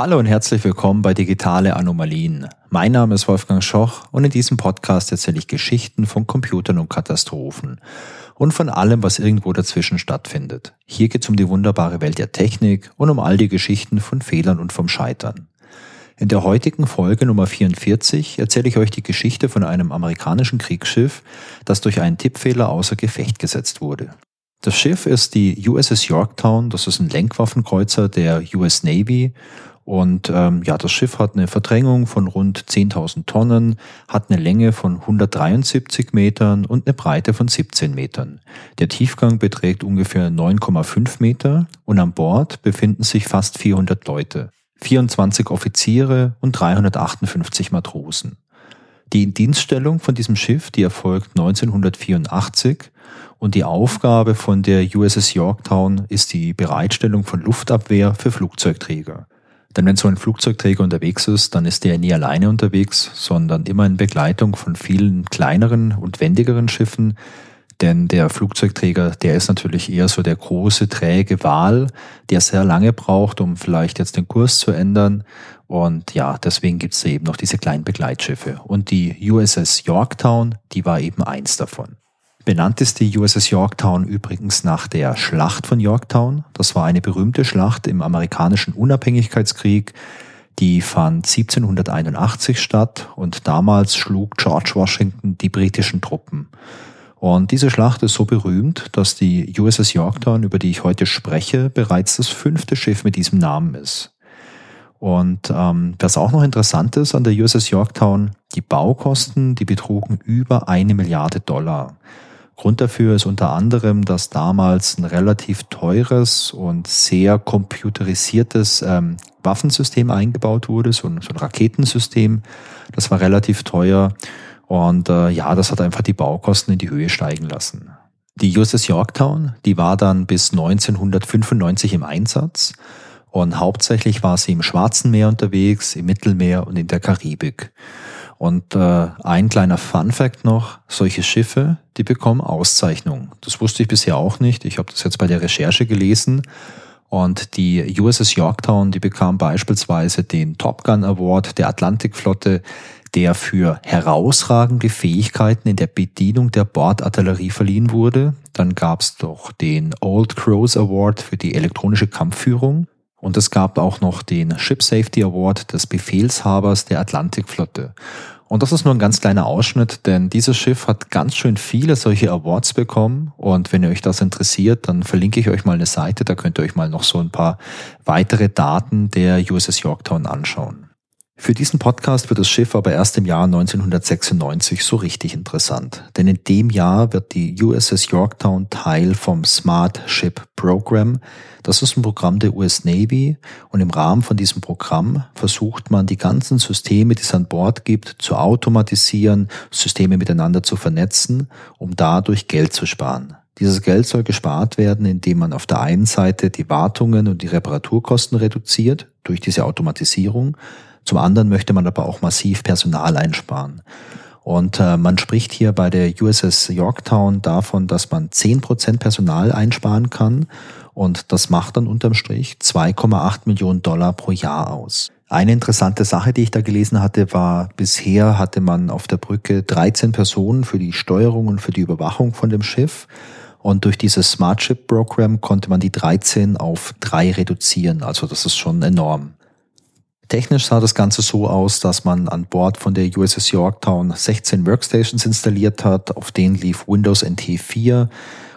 Hallo und herzlich willkommen bei Digitale Anomalien. Mein Name ist Wolfgang Schoch und in diesem Podcast erzähle ich Geschichten von Computern und Katastrophen und von allem, was irgendwo dazwischen stattfindet. Hier geht es um die wunderbare Welt der Technik und um all die Geschichten von Fehlern und vom Scheitern. In der heutigen Folge Nummer 44 erzähle ich euch die Geschichte von einem amerikanischen Kriegsschiff, das durch einen Tippfehler außer Gefecht gesetzt wurde. Das Schiff ist die USS Yorktown, das ist ein Lenkwaffenkreuzer der US Navy und ähm, ja, das Schiff hat eine Verdrängung von rund 10.000 Tonnen, hat eine Länge von 173 Metern und eine Breite von 17 Metern. Der Tiefgang beträgt ungefähr 9,5 Meter und an Bord befinden sich fast 400 Leute, 24 Offiziere und 358 Matrosen. Die Indienststellung von diesem Schiff, die erfolgt 1984 und die Aufgabe von der USS Yorktown ist die Bereitstellung von Luftabwehr für Flugzeugträger. Denn wenn so ein Flugzeugträger unterwegs ist, dann ist der nie alleine unterwegs, sondern immer in Begleitung von vielen kleineren und wendigeren Schiffen. Denn der Flugzeugträger, der ist natürlich eher so der große, träge Wal, der sehr lange braucht, um vielleicht jetzt den Kurs zu ändern. Und ja, deswegen gibt es eben noch diese kleinen Begleitschiffe. Und die USS Yorktown, die war eben eins davon. Benannt ist die USS Yorktown übrigens nach der Schlacht von Yorktown. Das war eine berühmte Schlacht im amerikanischen Unabhängigkeitskrieg. Die fand 1781 statt und damals schlug George Washington die britischen Truppen. Und diese Schlacht ist so berühmt, dass die USS Yorktown, über die ich heute spreche, bereits das fünfte Schiff mit diesem Namen ist. Und ähm, was auch noch interessant ist an der USS Yorktown, die Baukosten, die betrugen über eine Milliarde Dollar. Grund dafür ist unter anderem, dass damals ein relativ teures und sehr computerisiertes ähm, Waffensystem eingebaut wurde, so ein, so ein Raketensystem. Das war relativ teuer und äh, ja, das hat einfach die Baukosten in die Höhe steigen lassen. Die USS Yorktown, die war dann bis 1995 im Einsatz und hauptsächlich war sie im Schwarzen Meer unterwegs, im Mittelmeer und in der Karibik. Und äh, ein kleiner Fun fact noch, solche Schiffe, die bekommen Auszeichnungen. Das wusste ich bisher auch nicht. Ich habe das jetzt bei der Recherche gelesen. Und die USS Yorktown, die bekam beispielsweise den Top Gun Award der Atlantikflotte, der für herausragende Fähigkeiten in der Bedienung der Bordartillerie verliehen wurde. Dann gab es doch den Old Crows Award für die elektronische Kampfführung. Und es gab auch noch den Ship Safety Award des Befehlshabers der Atlantikflotte. Und das ist nur ein ganz kleiner Ausschnitt, denn dieses Schiff hat ganz schön viele solche Awards bekommen. Und wenn ihr euch das interessiert, dann verlinke ich euch mal eine Seite, da könnt ihr euch mal noch so ein paar weitere Daten der USS Yorktown anschauen. Für diesen Podcast wird das Schiff aber erst im Jahr 1996 so richtig interessant. Denn in dem Jahr wird die USS Yorktown Teil vom Smart Ship Program. Das ist ein Programm der US Navy und im Rahmen von diesem Programm versucht man die ganzen Systeme, die es an Bord gibt, zu automatisieren, Systeme miteinander zu vernetzen, um dadurch Geld zu sparen. Dieses Geld soll gespart werden, indem man auf der einen Seite die Wartungen und die Reparaturkosten reduziert durch diese Automatisierung zum anderen möchte man aber auch massiv Personal einsparen. Und äh, man spricht hier bei der USS Yorktown davon, dass man zehn Prozent Personal einsparen kann. Und das macht dann unterm Strich 2,8 Millionen Dollar pro Jahr aus. Eine interessante Sache, die ich da gelesen hatte, war, bisher hatte man auf der Brücke 13 Personen für die Steuerung und für die Überwachung von dem Schiff. Und durch dieses Smart Ship Program konnte man die 13 auf drei reduzieren. Also das ist schon enorm. Technisch sah das Ganze so aus, dass man an Bord von der USS Yorktown 16 Workstations installiert hat. Auf denen lief Windows NT 4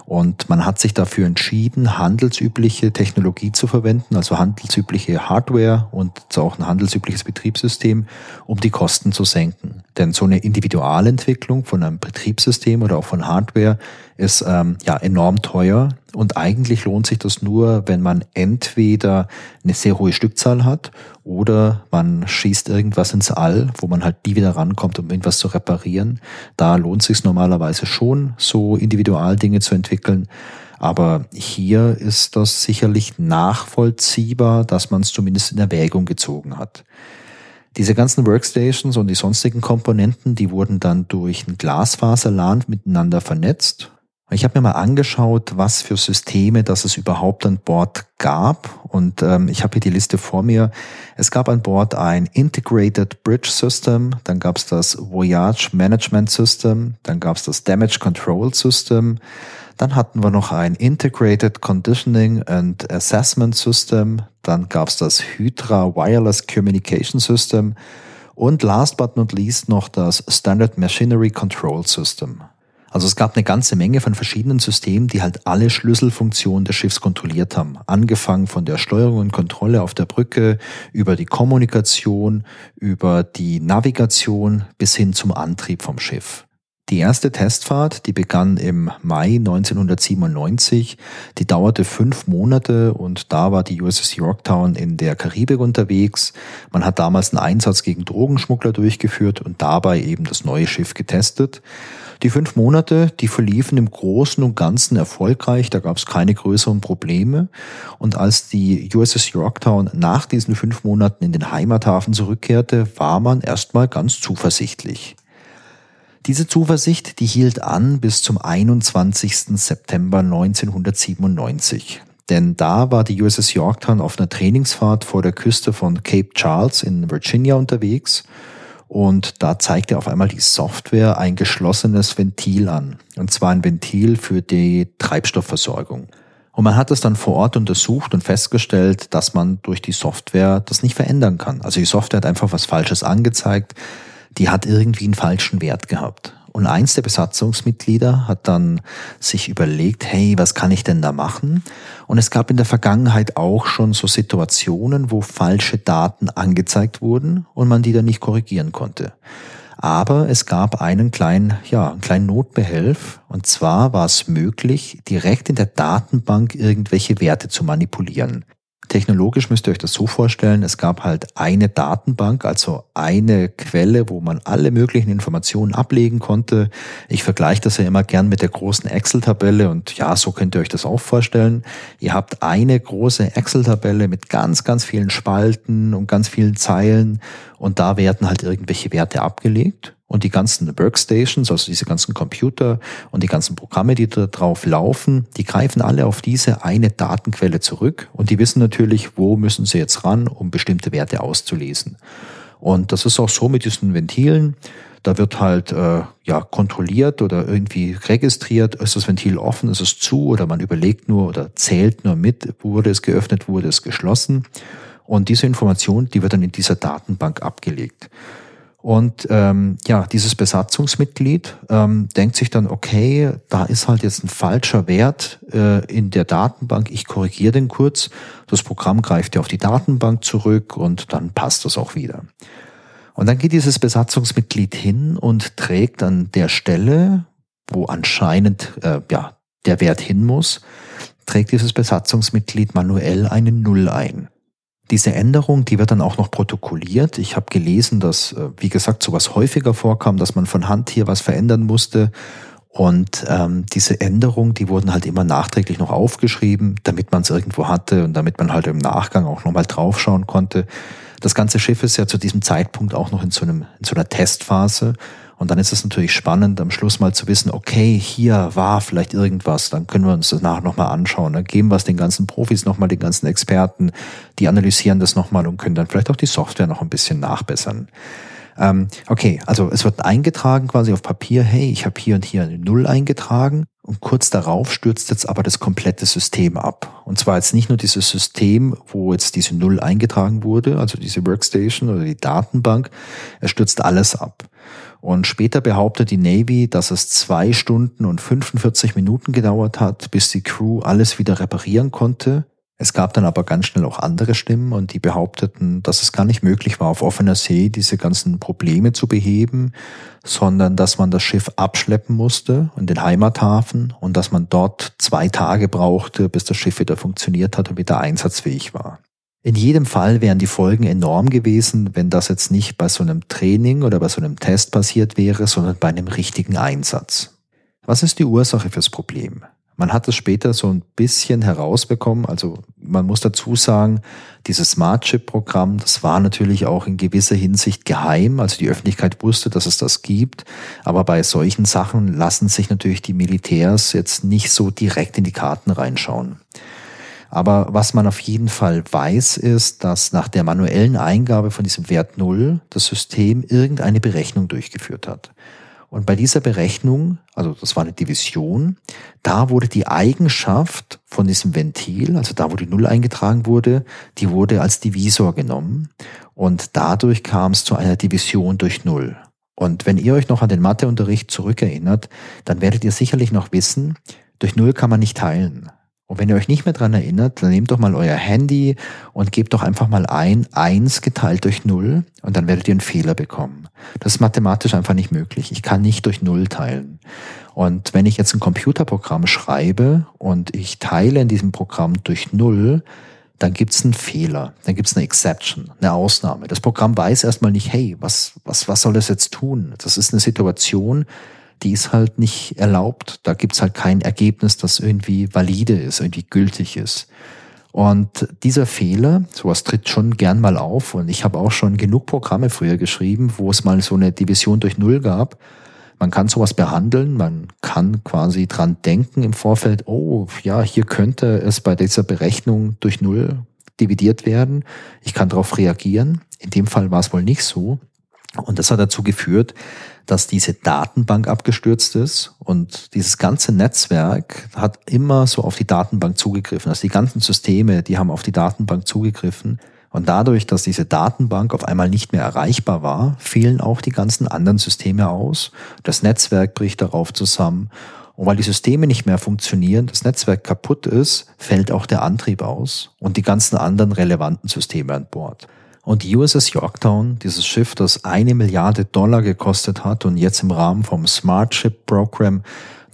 und man hat sich dafür entschieden, handelsübliche Technologie zu verwenden, also handelsübliche Hardware und auch ein handelsübliches Betriebssystem, um die Kosten zu senken. Denn so eine Individualentwicklung von einem Betriebssystem oder auch von Hardware ist ähm, ja enorm teuer und eigentlich lohnt sich das nur, wenn man entweder eine sehr hohe Stückzahl hat oder man schießt irgendwas ins All, wo man halt nie wieder rankommt, um irgendwas zu reparieren. Da lohnt sich normalerweise schon, so Individualdinge zu entwickeln. Aber hier ist das sicherlich nachvollziehbar, dass man es zumindest in Erwägung gezogen hat. Diese ganzen Workstations und die sonstigen Komponenten, die wurden dann durch ein Glasfaserlan miteinander vernetzt Ich habe mir mal angeschaut, was für Systeme das es überhaupt an Bord gab. Und ähm, ich habe hier die Liste vor mir. Es gab an Bord ein Integrated Bridge System, dann gab es das Voyage Management System, dann gab es das Damage Control System, dann hatten wir noch ein Integrated Conditioning and Assessment System, dann gab es das Hydra Wireless Communication System und last but not least noch das Standard Machinery Control System. Also es gab eine ganze Menge von verschiedenen Systemen, die halt alle Schlüsselfunktionen des Schiffs kontrolliert haben. Angefangen von der Steuerung und Kontrolle auf der Brücke, über die Kommunikation, über die Navigation bis hin zum Antrieb vom Schiff. Die erste Testfahrt, die begann im Mai 1997, die dauerte fünf Monate und da war die USS Yorktown in der Karibik unterwegs. Man hat damals einen Einsatz gegen Drogenschmuggler durchgeführt und dabei eben das neue Schiff getestet. Die fünf Monate, die verliefen im Großen und Ganzen erfolgreich, da gab es keine größeren Probleme. Und als die USS Yorktown nach diesen fünf Monaten in den Heimathafen zurückkehrte, war man erstmal ganz zuversichtlich. Diese Zuversicht, die hielt an bis zum 21. September 1997. Denn da war die USS Yorktown auf einer Trainingsfahrt vor der Küste von Cape Charles in Virginia unterwegs und da zeigte auf einmal die Software ein geschlossenes Ventil an. Und zwar ein Ventil für die Treibstoffversorgung. Und man hat es dann vor Ort untersucht und festgestellt, dass man durch die Software das nicht verändern kann. Also die Software hat einfach was Falsches angezeigt die hat irgendwie einen falschen Wert gehabt. Und eins der Besatzungsmitglieder hat dann sich überlegt, hey, was kann ich denn da machen? Und es gab in der Vergangenheit auch schon so Situationen, wo falsche Daten angezeigt wurden und man die dann nicht korrigieren konnte. Aber es gab einen kleinen, ja, einen kleinen Notbehelf. Und zwar war es möglich, direkt in der Datenbank irgendwelche Werte zu manipulieren. Technologisch müsst ihr euch das so vorstellen, es gab halt eine Datenbank, also eine Quelle, wo man alle möglichen Informationen ablegen konnte. Ich vergleiche das ja immer gern mit der großen Excel-Tabelle und ja, so könnt ihr euch das auch vorstellen. Ihr habt eine große Excel-Tabelle mit ganz, ganz vielen Spalten und ganz vielen Zeilen und da werden halt irgendwelche Werte abgelegt und die ganzen Workstations, also diese ganzen Computer und die ganzen Programme, die da drauf laufen, die greifen alle auf diese eine Datenquelle zurück und die wissen natürlich, wo müssen sie jetzt ran, um bestimmte Werte auszulesen. Und das ist auch so mit diesen Ventilen. Da wird halt äh, ja kontrolliert oder irgendwie registriert, ist das Ventil offen, ist es zu oder man überlegt nur oder zählt nur mit, wurde es geöffnet, wurde es geschlossen. Und diese Information, die wird dann in dieser Datenbank abgelegt. Und ähm, ja, dieses Besatzungsmitglied ähm, denkt sich dann, okay, da ist halt jetzt ein falscher Wert äh, in der Datenbank, ich korrigiere den kurz. Das Programm greift ja auf die Datenbank zurück und dann passt das auch wieder. Und dann geht dieses Besatzungsmitglied hin und trägt an der Stelle, wo anscheinend äh, ja, der Wert hin muss, trägt dieses Besatzungsmitglied manuell eine Null ein. Diese Änderung, die wird dann auch noch protokolliert. Ich habe gelesen, dass, äh, wie gesagt, sowas häufiger vorkam, dass man von Hand hier was verändern musste. Und ähm, diese Änderungen, die wurden halt immer nachträglich noch aufgeschrieben, damit man es irgendwo hatte und damit man halt im Nachgang auch nochmal draufschauen konnte. Das ganze Schiff ist ja zu diesem Zeitpunkt auch noch in so, einem, in so einer Testphase. Und dann ist es natürlich spannend, am Schluss mal zu wissen, okay, hier war vielleicht irgendwas, dann können wir uns das nachher nochmal anschauen. Dann geben wir es den ganzen Profis nochmal, den ganzen Experten, die analysieren das nochmal und können dann vielleicht auch die Software noch ein bisschen nachbessern. Ähm, okay, also es wird eingetragen quasi auf Papier, hey, ich habe hier und hier eine Null eingetragen und kurz darauf stürzt jetzt aber das komplette System ab. Und zwar jetzt nicht nur dieses System, wo jetzt diese Null eingetragen wurde, also diese Workstation oder die Datenbank, es stürzt alles ab. Und später behauptet die Navy, dass es zwei Stunden und 45 Minuten gedauert hat, bis die Crew alles wieder reparieren konnte. Es gab dann aber ganz schnell auch andere Stimmen und die behaupteten, dass es gar nicht möglich war, auf offener See diese ganzen Probleme zu beheben, sondern dass man das Schiff abschleppen musste in den Heimathafen und dass man dort zwei Tage brauchte, bis das Schiff wieder funktioniert hat und wieder einsatzfähig war. In jedem Fall wären die Folgen enorm gewesen, wenn das jetzt nicht bei so einem Training oder bei so einem Test passiert wäre, sondern bei einem richtigen Einsatz. Was ist die Ursache fürs Problem? Man hat es später so ein bisschen herausbekommen. Also man muss dazu sagen, dieses Smart Chip Programm, das war natürlich auch in gewisser Hinsicht geheim. Also die Öffentlichkeit wusste, dass es das gibt. Aber bei solchen Sachen lassen sich natürlich die Militärs jetzt nicht so direkt in die Karten reinschauen. Aber was man auf jeden Fall weiß, ist, dass nach der manuellen Eingabe von diesem Wert Null das System irgendeine Berechnung durchgeführt hat. Und bei dieser Berechnung, also das war eine Division, da wurde die Eigenschaft von diesem Ventil, also da, wo die Null eingetragen wurde, die wurde als Divisor genommen. Und dadurch kam es zu einer Division durch Null. Und wenn ihr euch noch an den Matheunterricht zurückerinnert, dann werdet ihr sicherlich noch wissen, durch Null kann man nicht teilen. Und wenn ihr euch nicht mehr dran erinnert, dann nehmt doch mal euer Handy und gebt doch einfach mal ein 1 geteilt durch 0 und dann werdet ihr einen Fehler bekommen. Das ist mathematisch einfach nicht möglich. Ich kann nicht durch 0 teilen. Und wenn ich jetzt ein Computerprogramm schreibe und ich teile in diesem Programm durch 0, dann gibt es einen Fehler, dann gibt es eine Exception, eine Ausnahme. Das Programm weiß erstmal nicht, hey, was, was, was soll das jetzt tun? Das ist eine Situation, die ist halt nicht erlaubt. Da gibt's halt kein Ergebnis, das irgendwie valide ist, irgendwie gültig ist. Und dieser Fehler, sowas tritt schon gern mal auf. Und ich habe auch schon genug Programme früher geschrieben, wo es mal so eine Division durch Null gab. Man kann sowas behandeln, man kann quasi dran denken im Vorfeld, oh ja, hier könnte es bei dieser Berechnung durch Null dividiert werden. Ich kann darauf reagieren. In dem Fall war es wohl nicht so. Und das hat dazu geführt, dass diese Datenbank abgestürzt ist und dieses ganze Netzwerk hat immer so auf die Datenbank zugegriffen. Also die ganzen Systeme, die haben auf die Datenbank zugegriffen. Und dadurch, dass diese Datenbank auf einmal nicht mehr erreichbar war, fielen auch die ganzen anderen Systeme aus. Das Netzwerk bricht darauf zusammen. Und weil die Systeme nicht mehr funktionieren, das Netzwerk kaputt ist, fällt auch der Antrieb aus und die ganzen anderen relevanten Systeme an Bord. Und die USS Yorktown, dieses Schiff, das eine Milliarde Dollar gekostet hat und jetzt im Rahmen vom Smart Ship Program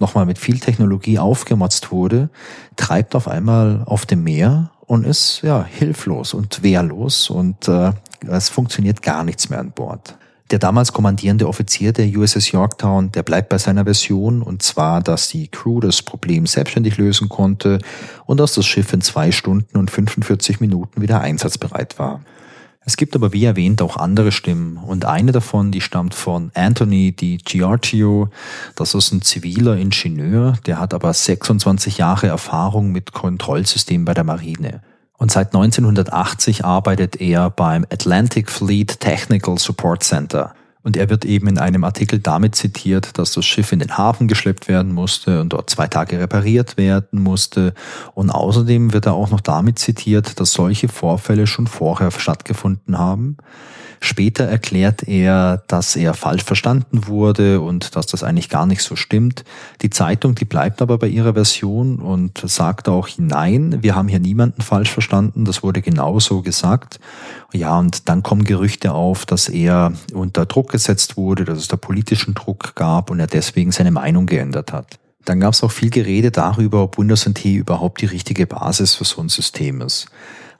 nochmal mit viel Technologie aufgemotzt wurde, treibt auf einmal auf dem Meer und ist ja hilflos und wehrlos und äh, es funktioniert gar nichts mehr an Bord. Der damals kommandierende Offizier der USS Yorktown, der bleibt bei seiner Version und zwar, dass die Crew das Problem selbstständig lösen konnte und dass das Schiff in zwei Stunden und 45 Minuten wieder einsatzbereit war. Es gibt aber wie erwähnt auch andere Stimmen und eine davon, die stammt von Anthony Di Giorgio. Das ist ein ziviler Ingenieur, der hat aber 26 Jahre Erfahrung mit Kontrollsystemen bei der Marine. Und seit 1980 arbeitet er beim Atlantic Fleet Technical Support Center. Und er wird eben in einem Artikel damit zitiert, dass das Schiff in den Hafen geschleppt werden musste und dort zwei Tage repariert werden musste. Und außerdem wird er auch noch damit zitiert, dass solche Vorfälle schon vorher stattgefunden haben. Später erklärt er, dass er falsch verstanden wurde und dass das eigentlich gar nicht so stimmt. Die Zeitung, die bleibt aber bei ihrer Version und sagt auch hinein, wir haben hier niemanden falsch verstanden, das wurde genauso gesagt. Ja, und dann kommen Gerüchte auf, dass er unter Druck gesetzt wurde, dass es da politischen Druck gab und er deswegen seine Meinung geändert hat. Dann gab es auch viel Gerede darüber, ob Windows NT überhaupt die richtige Basis für so ein System ist.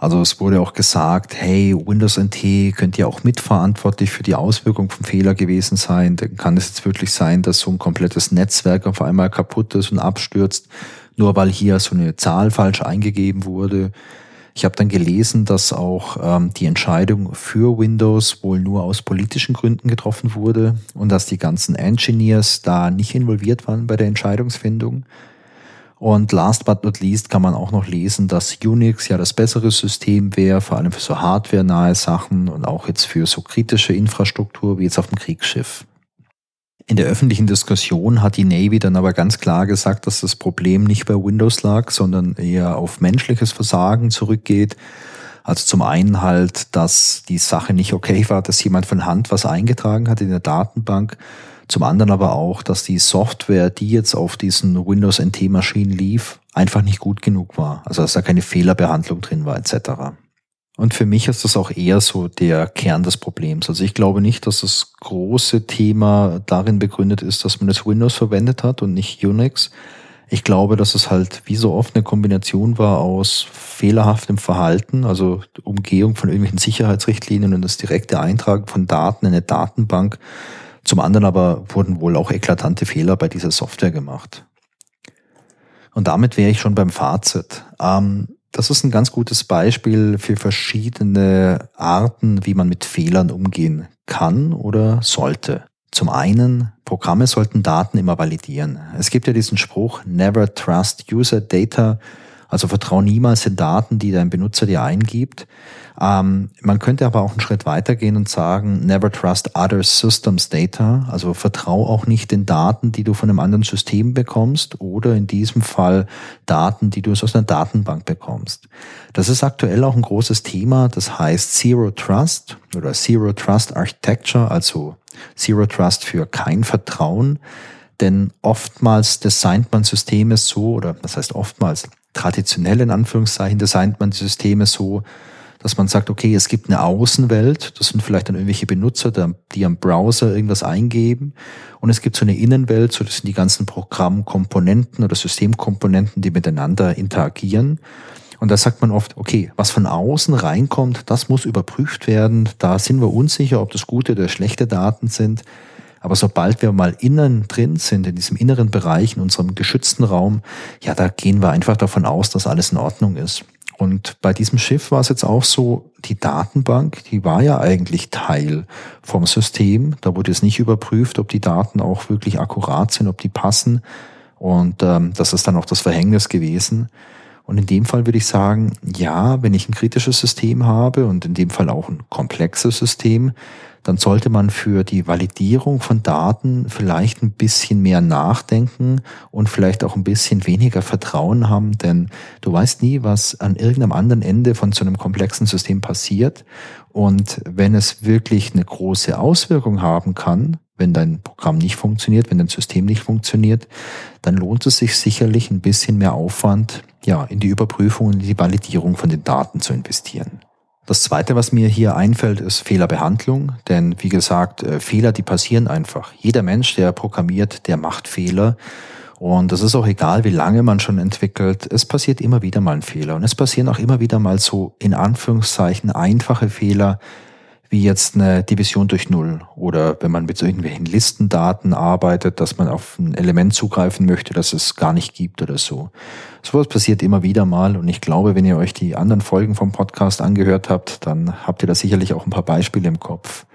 Also es wurde auch gesagt, hey, Windows NT könnte ja auch mitverantwortlich für die Auswirkung vom Fehler gewesen sein. Dann kann es jetzt wirklich sein, dass so ein komplettes Netzwerk auf einmal kaputt ist und abstürzt, nur weil hier so eine Zahl falsch eingegeben wurde. Ich habe dann gelesen, dass auch ähm, die Entscheidung für Windows wohl nur aus politischen Gründen getroffen wurde und dass die ganzen Engineers da nicht involviert waren bei der Entscheidungsfindung. Und last but not least kann man auch noch lesen, dass Unix ja das bessere System wäre, vor allem für so hardware-nahe Sachen und auch jetzt für so kritische Infrastruktur wie jetzt auf dem Kriegsschiff. In der öffentlichen Diskussion hat die Navy dann aber ganz klar gesagt, dass das Problem nicht bei Windows lag, sondern eher auf menschliches Versagen zurückgeht. Also zum einen halt, dass die Sache nicht okay war, dass jemand von Hand was eingetragen hat in der Datenbank zum anderen aber auch, dass die Software, die jetzt auf diesen Windows NT-Maschinen lief, einfach nicht gut genug war. Also dass da keine Fehlerbehandlung drin war etc. Und für mich ist das auch eher so der Kern des Problems. Also ich glaube nicht, dass das große Thema darin begründet ist, dass man das Windows verwendet hat und nicht Unix. Ich glaube, dass es halt wie so oft eine Kombination war aus fehlerhaftem Verhalten, also Umgehung von irgendwelchen Sicherheitsrichtlinien und das direkte Eintragen von Daten in eine Datenbank zum anderen aber wurden wohl auch eklatante Fehler bei dieser Software gemacht. Und damit wäre ich schon beim Fazit. Ähm, das ist ein ganz gutes Beispiel für verschiedene Arten, wie man mit Fehlern umgehen kann oder sollte. Zum einen, Programme sollten Daten immer validieren. Es gibt ja diesen Spruch, never trust user data, also vertraue niemals den Daten, die dein Benutzer dir eingibt. Ähm, man könnte aber auch einen Schritt weitergehen und sagen, never trust other systems data, also vertraue auch nicht den Daten, die du von einem anderen System bekommst oder in diesem Fall Daten, die du aus einer Datenbank bekommst. Das ist aktuell auch ein großes Thema, das heißt Zero Trust oder Zero Trust Architecture, also Zero Trust für kein Vertrauen. Denn oftmals designt man Systeme so, oder das heißt oftmals, traditionell in Anführungszeichen designt man Systeme so, dass man sagt, okay, es gibt eine Außenwelt, das sind vielleicht dann irgendwelche Benutzer, die am Browser irgendwas eingeben. Und es gibt so eine Innenwelt, so das sind die ganzen Programmkomponenten oder Systemkomponenten, die miteinander interagieren. Und da sagt man oft, okay, was von außen reinkommt, das muss überprüft werden. Da sind wir unsicher, ob das gute oder schlechte Daten sind. Aber sobald wir mal innen drin sind, in diesem inneren Bereich, in unserem geschützten Raum, ja, da gehen wir einfach davon aus, dass alles in Ordnung ist. Und bei diesem Schiff war es jetzt auch so, die Datenbank, die war ja eigentlich Teil vom System. Da wurde es nicht überprüft, ob die Daten auch wirklich akkurat sind, ob die passen. Und ähm, das ist dann auch das Verhängnis gewesen. Und in dem Fall würde ich sagen, ja, wenn ich ein kritisches System habe und in dem Fall auch ein komplexes System, dann sollte man für die Validierung von Daten vielleicht ein bisschen mehr nachdenken und vielleicht auch ein bisschen weniger Vertrauen haben, denn du weißt nie, was an irgendeinem anderen Ende von so einem komplexen System passiert. Und wenn es wirklich eine große Auswirkung haben kann, wenn dein Programm nicht funktioniert, wenn dein System nicht funktioniert, dann lohnt es sich sicherlich ein bisschen mehr Aufwand, ja, in die Überprüfung und in die Validierung von den Daten zu investieren. Das Zweite, was mir hier einfällt, ist Fehlerbehandlung. Denn wie gesagt, äh, Fehler, die passieren einfach. Jeder Mensch, der programmiert, der macht Fehler. Und es ist auch egal, wie lange man schon entwickelt. Es passiert immer wieder mal ein Fehler. Und es passieren auch immer wieder mal so in Anführungszeichen einfache Fehler, wie jetzt eine Division durch Null oder wenn man mit so irgendwelchen Listendaten arbeitet, dass man auf ein Element zugreifen möchte, das es gar nicht gibt oder so. Sowas passiert immer wieder mal und ich glaube, wenn ihr euch die anderen Folgen vom Podcast angehört habt, dann habt ihr da sicherlich auch ein paar Beispiele im Kopf.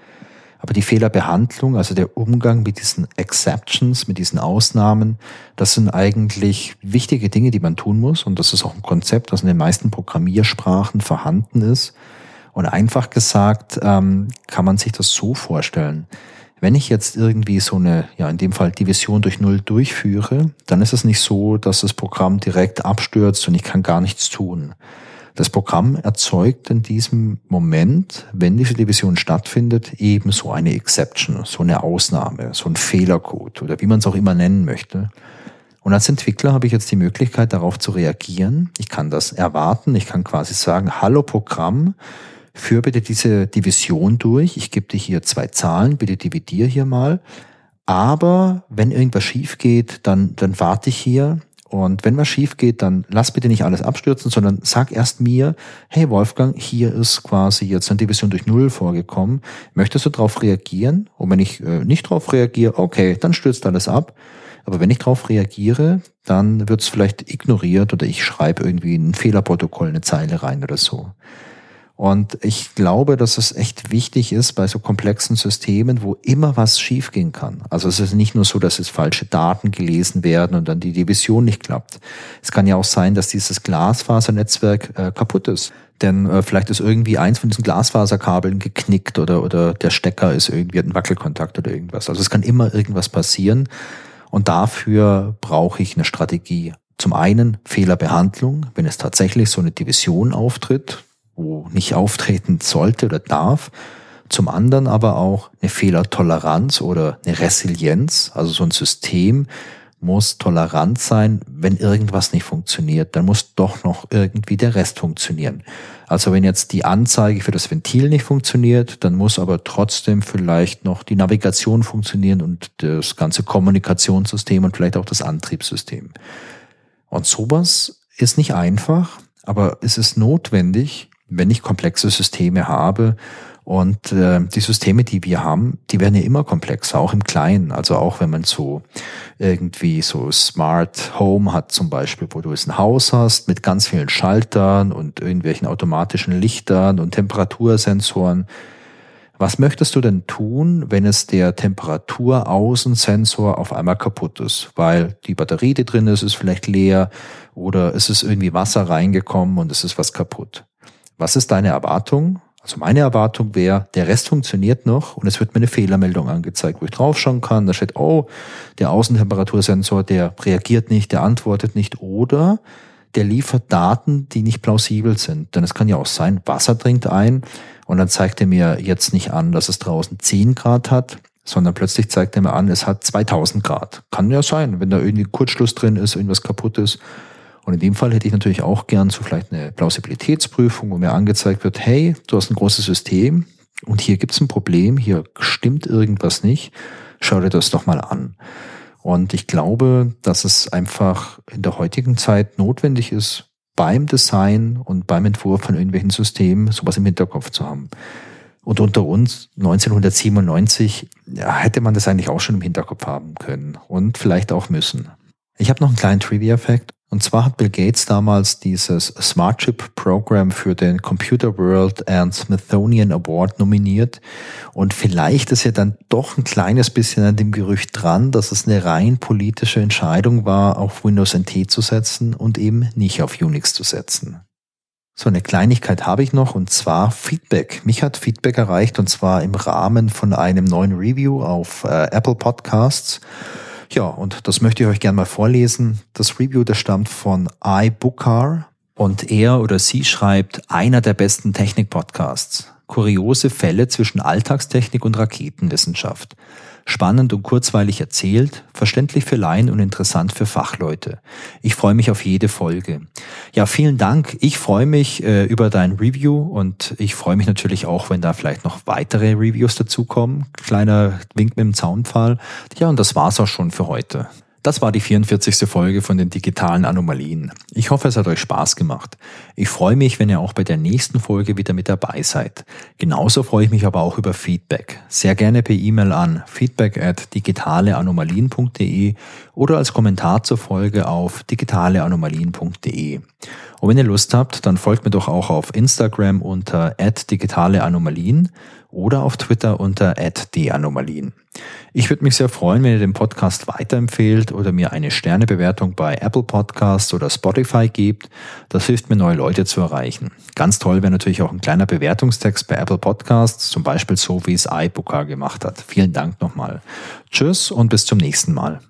Aber die Fehlerbehandlung, also der Umgang mit diesen Exceptions, mit diesen Ausnahmen, das sind eigentlich wichtige Dinge, die man tun muss. Und das ist auch ein Konzept, das in den meisten Programmiersprachen vorhanden ist. Und einfach gesagt, ähm, kann man sich das so vorstellen. Wenn ich jetzt irgendwie so eine, ja, in dem Fall Division durch Null durchführe, dann ist es nicht so, dass das Programm direkt abstürzt und ich kann gar nichts tun. Das Programm erzeugt in diesem Moment, wenn diese Division stattfindet, eben so eine Exception, so eine Ausnahme, so ein Fehlercode oder wie man es auch immer nennen möchte. Und als Entwickler habe ich jetzt die Möglichkeit, darauf zu reagieren. Ich kann das erwarten. Ich kann quasi sagen, hallo Programm, Führ bitte diese Division durch. Ich gebe dir hier zwei Zahlen, bitte dividier hier mal. Aber wenn irgendwas schief geht, dann, dann warte ich hier. Und wenn was schief geht, dann lass bitte nicht alles abstürzen, sondern sag erst mir, hey Wolfgang, hier ist quasi jetzt eine Division durch Null vorgekommen. Möchtest du darauf reagieren? Und wenn ich äh, nicht darauf reagiere, okay, dann stürzt alles ab. Aber wenn ich darauf reagiere, dann wird es vielleicht ignoriert oder ich schreibe irgendwie ein Fehlerprotokoll, eine Zeile rein oder so. Und ich glaube, dass es echt wichtig ist bei so komplexen Systemen, wo immer was schiefgehen kann. Also es ist nicht nur so, dass es falsche Daten gelesen werden und dann die Division nicht klappt. Es kann ja auch sein, dass dieses Glasfasernetzwerk äh, kaputt ist. Denn äh, vielleicht ist irgendwie eins von diesen Glasfaserkabeln geknickt oder, oder der Stecker ist irgendwie ein Wackelkontakt oder irgendwas. Also es kann immer irgendwas passieren. Und dafür brauche ich eine Strategie. Zum einen Fehlerbehandlung, wenn es tatsächlich so eine Division auftritt, wo nicht auftreten sollte oder darf. Zum anderen aber auch eine Fehlertoleranz oder eine Resilienz. Also so ein System muss tolerant sein, wenn irgendwas nicht funktioniert, dann muss doch noch irgendwie der Rest funktionieren. Also wenn jetzt die Anzeige für das Ventil nicht funktioniert, dann muss aber trotzdem vielleicht noch die Navigation funktionieren und das ganze Kommunikationssystem und vielleicht auch das Antriebssystem. Und sowas ist nicht einfach, aber es ist notwendig, wenn ich komplexe Systeme habe Und äh, die Systeme, die wir haben, die werden ja immer komplexer, auch im Kleinen. Also auch wenn man so irgendwie so Smart Home hat zum Beispiel, wo du es ein Haus hast mit ganz vielen Schaltern und irgendwelchen automatischen Lichtern und Temperatursensoren. Was möchtest du denn tun, wenn es der Temperaturaußensensor auf einmal kaputt ist? Weil die Batterie, die drin ist, ist vielleicht leer oder es ist irgendwie Wasser reingekommen und es ist was kaputt. Was ist deine Erwartung? Also meine Erwartung wäre, der Rest funktioniert noch und es wird mir eine Fehlermeldung angezeigt, wo ich draufschauen kann. Da steht, oh, der Außentemperaturensensor, der reagiert nicht, der antwortet nicht oder der liefert Daten, die nicht plausibel sind. Denn es kann ja auch sein, Wasser dringt ein und dann zeigt er mir jetzt nicht an, dass es draußen 10 Grad hat, sondern plötzlich zeigt er mir an, es hat 2000 Grad. Kann ja sein, wenn da irgendwie Kurzschluss drin ist, irgendwas kaputt ist. Und in dem Fall hätte ich natürlich auch gern so vielleicht eine Plausibilitätsprüfung, wo mir angezeigt wird, hey, du hast ein großes System und hier gibt es ein Problem, hier stimmt irgendwas nicht, schau dir das doch mal an. Und ich glaube, dass es einfach in der heutigen Zeit notwendig ist, beim Design und beim Entwurf von irgendwelchen Systemen sowas im Hinterkopf zu haben. Und unter uns 1997 ja, hätte man das eigentlich auch schon im Hinterkopf haben können und vielleicht auch müssen. Ich habe noch einen kleinen Trivia-Fact. Und zwar hat Bill Gates damals dieses Smart Chip Program für den Computer World and Smithsonian Award nominiert. Und vielleicht ist ja dann doch ein kleines bisschen an dem Gerücht dran, dass es eine rein politische Entscheidung war, auf Windows NT zu setzen und eben nicht auf Unix zu setzen. So eine Kleinigkeit habe ich noch und zwar Feedback. Mich hat Feedback erreicht und zwar im Rahmen von einem neuen Review auf äh, Apple Podcasts. Ja, und das möchte ich euch gerne mal vorlesen. Das Review, das stammt von iBookar und er oder sie schreibt einer der besten Technik-Podcasts. Kuriose Fälle zwischen Alltagstechnik und Raketenwissenschaft. Spannend und kurzweilig erzählt, verständlich für Laien und interessant für Fachleute. Ich freue mich auf jede Folge. Ja, vielen Dank. Ich freue mich äh, über dein Review und ich freue mich natürlich auch, wenn da vielleicht noch weitere Reviews dazukommen. Kleiner Wink mit dem Zaunpfahl. Ja, und das war's auch schon für heute. Das war die 44. Folge von den digitalen Anomalien. Ich hoffe, es hat euch Spaß gemacht. Ich freue mich, wenn ihr auch bei der nächsten Folge wieder mit dabei seid. Genauso freue ich mich aber auch über Feedback. Sehr gerne per E-Mail an feedback at digitaleanomalien.de oder als Kommentar zur Folge auf digitaleanomalien.de. Und wenn ihr Lust habt, dann folgt mir doch auch auf Instagram unter digitaleanomalien oder auf Twitter unter @d_anomalien. Ich würde mich sehr freuen, wenn ihr den Podcast weiterempfehlt oder mir eine Sternebewertung bei Apple Podcasts oder Spotify gebt. Das hilft mir, neue Leute zu erreichen. Ganz toll wäre natürlich auch ein kleiner Bewertungstext bei Apple Podcasts, zum Beispiel so, wie es iBooker gemacht hat. Vielen Dank nochmal. Tschüss und bis zum nächsten Mal.